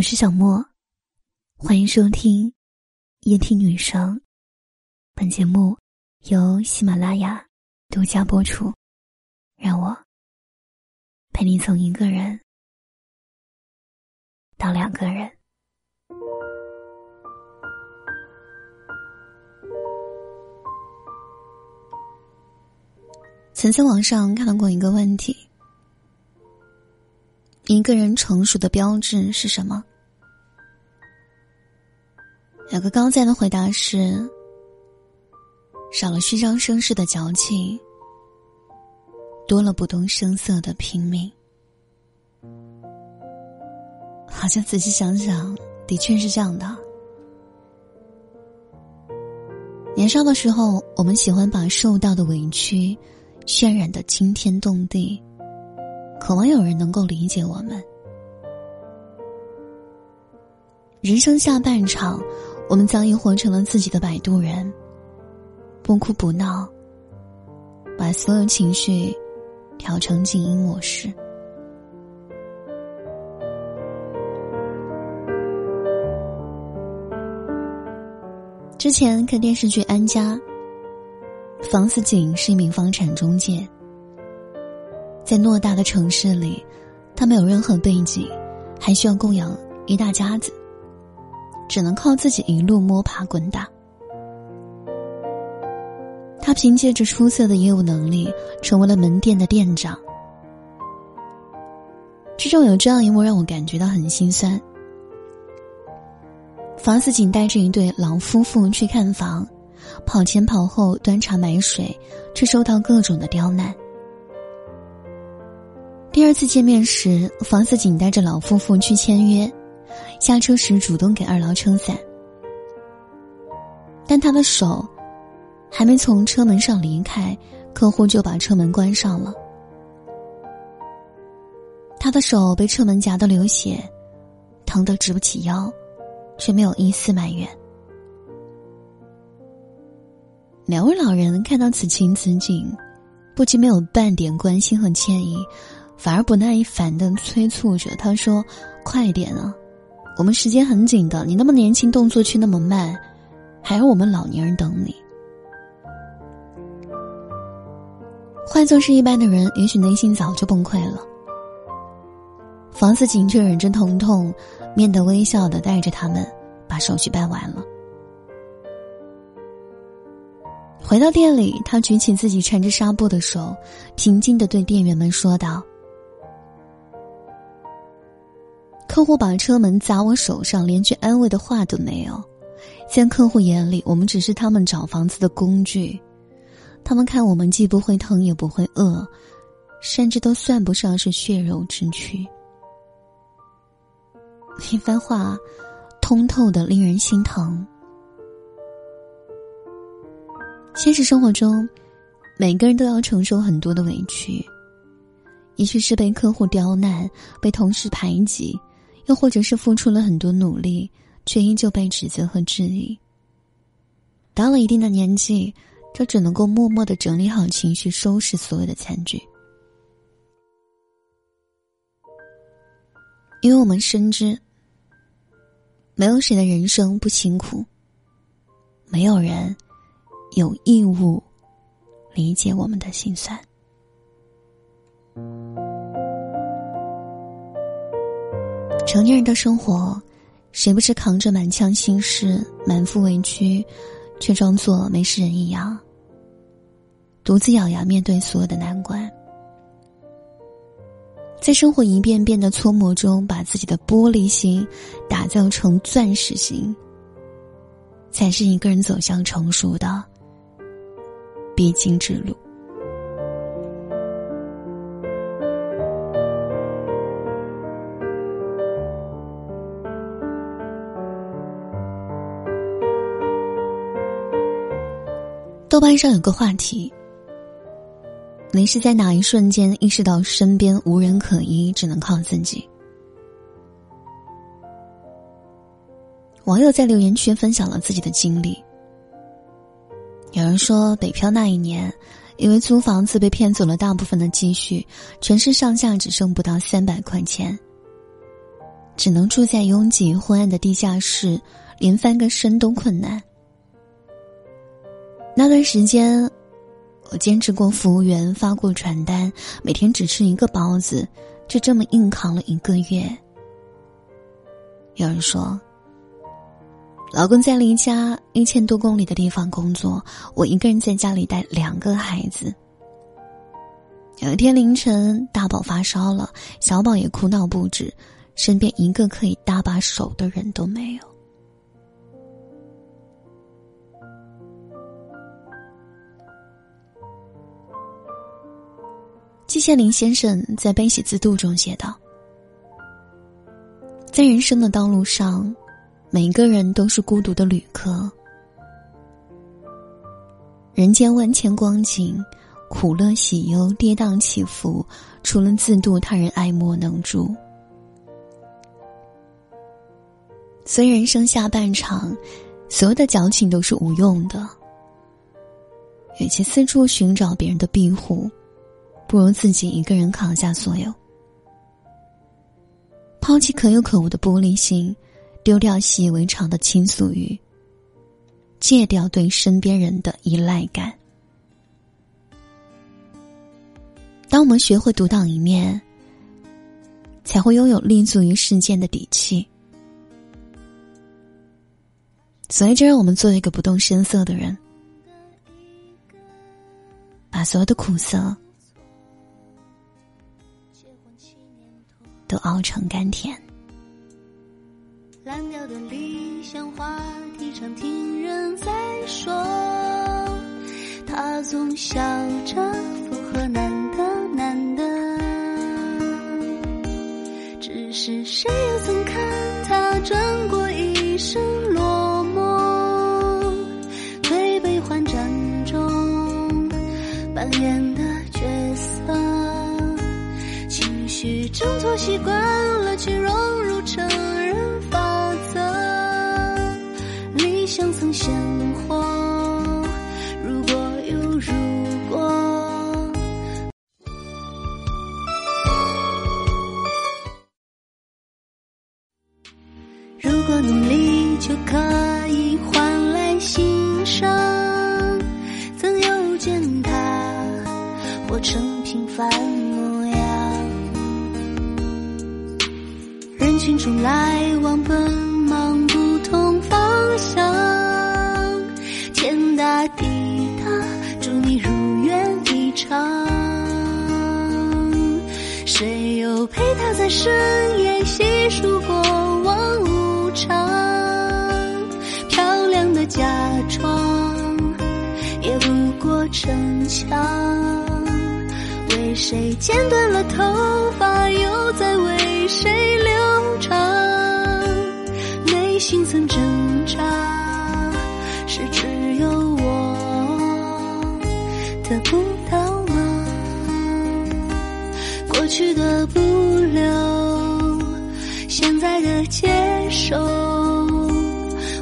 我是小莫，欢迎收听夜听女生。本节目由喜马拉雅独家播出。让我陪你从一个人到两个人。曾在网上看到过一个问题：一个人成熟的标志是什么？有个高赞的回答是：少了虚张声势的矫情，多了不动声色的拼命。好像仔细想想，的确是这样的。年少的时候，我们喜欢把受到的委屈。渲染的惊天动地，渴望有人能够理解我们。人生下半场，我们早已活成了自己的摆渡人，不哭不闹，把所有情绪调成静音模式。之前看电视剧《安家》。房思锦是一名房产中介，在偌大的城市里，他没有任何背景，还需要供养一大家子，只能靠自己一路摸爬滚打。他凭借着出色的业务能力，成为了门店的店长。剧中有这样一幕让我感觉到很心酸：房子锦带着一对老夫妇去看房。跑前跑后端茶买水，却受到各种的刁难。第二次见面时，房子锦带着老夫妇去签约，下车时主动给二老撑伞，但他的手还没从车门上离开，客户就把车门关上了。他的手被车门夹得流血，疼得直不起腰，却没有一丝埋怨。两位老人看到此情此景，不仅没有半点关心和歉意，反而不耐烦的催促着他说：“快点啊，我们时间很紧的，你那么年轻，动作却那么慢，还要我们老年人等你。”换做是一般的人，也许内心早就崩溃了。房思锦却忍着疼痛，面带微笑的带着他们把手续办完了。回到店里，他举起自己缠着纱布的手，平静的对店员们说道：“客户把车门砸我手上，连句安慰的话都没有。在客户眼里，我们只是他们找房子的工具。他们看我们既不会疼也不会饿，甚至都算不上是血肉之躯。”一番话，通透的令人心疼。现实生活中，每个人都要承受很多的委屈，也许是被客户刁难、被同事排挤，又或者是付出了很多努力，却依旧被指责和质疑。到了一定的年纪，就只能够默默的整理好情绪，收拾所有的残局，因为我们深知，没有谁的人生不辛苦，没有人。有义务理解我们的心酸。成年人的生活，谁不是扛着满腔心事、满腹委屈，却装作没事人一样，独自咬牙面对所有的难关，在生活一遍遍的搓磨中，把自己的玻璃心打造成钻石心，才是一个人走向成熟的。必经之路。豆瓣上有个话题：你是在哪一瞬间意识到身边无人可依，只能靠自己？网友在留言区分享了自己的经历。有人说，北漂那一年，因为租房子被骗走了大部分的积蓄，全身上下只剩不到三百块钱。只能住在拥挤昏暗的地下室，连翻个身都困难。那段时间，我兼职过服务员，发过传单，每天只吃一个包子，就这么硬扛了一个月。有人说，老公在离家一千多公里的地方工作，我一个人在家里带两个孩子。有一天凌晨，大宝发烧了，小宝也哭闹不止，身边一个可以搭把手的人都没有。季羡林先生在《悲喜自度》中写道：“在人生的道路上，每一个人都是孤独的旅客。人间万千光景，苦乐喜忧，跌宕起伏，除了自度，他人爱莫能助。所以，人生下半场，所有的矫情都是无用的。与其四处寻找别人的庇护。”不如自己一个人扛下所有，抛弃可有可无的玻璃心，丢掉习以为常的倾诉欲，戒掉对身边人的依赖感。当我们学会独当一面，才会拥有立足于世间的底气。所以，就让我们做一个不动声色的人，把所有的苦涩。熬成甘甜。烂掉的理想话题常听人在说，他总笑着附和难的难的，只是谁又曾看他转过做，习惯了去融入成人法则。理想曾鲜活，如果有如果，如果努力就可以换来欣赏，怎又见他活成平凡？群中来往奔忙不同方向，天大地大，祝你如愿以偿。谁又陪他在深夜细数过往无常？漂亮的假装，也不过逞强。为谁剪断了头发，又在为为谁留？心曾挣扎，是只有我得不到吗？过去的不留，现在的接受，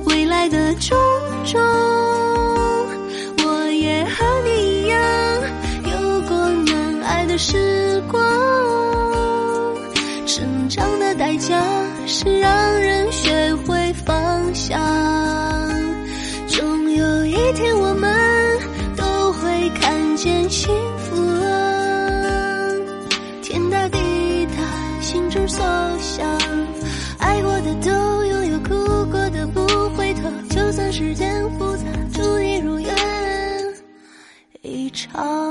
未来的种种，我也和你一样，有过难挨的时光。长的代价是让人学会。放下，终有一天我们都会看见幸福啊。天大地大，心之所向，爱过的都拥有，哭过的不回头。就算世间复杂，祝你如愿以偿。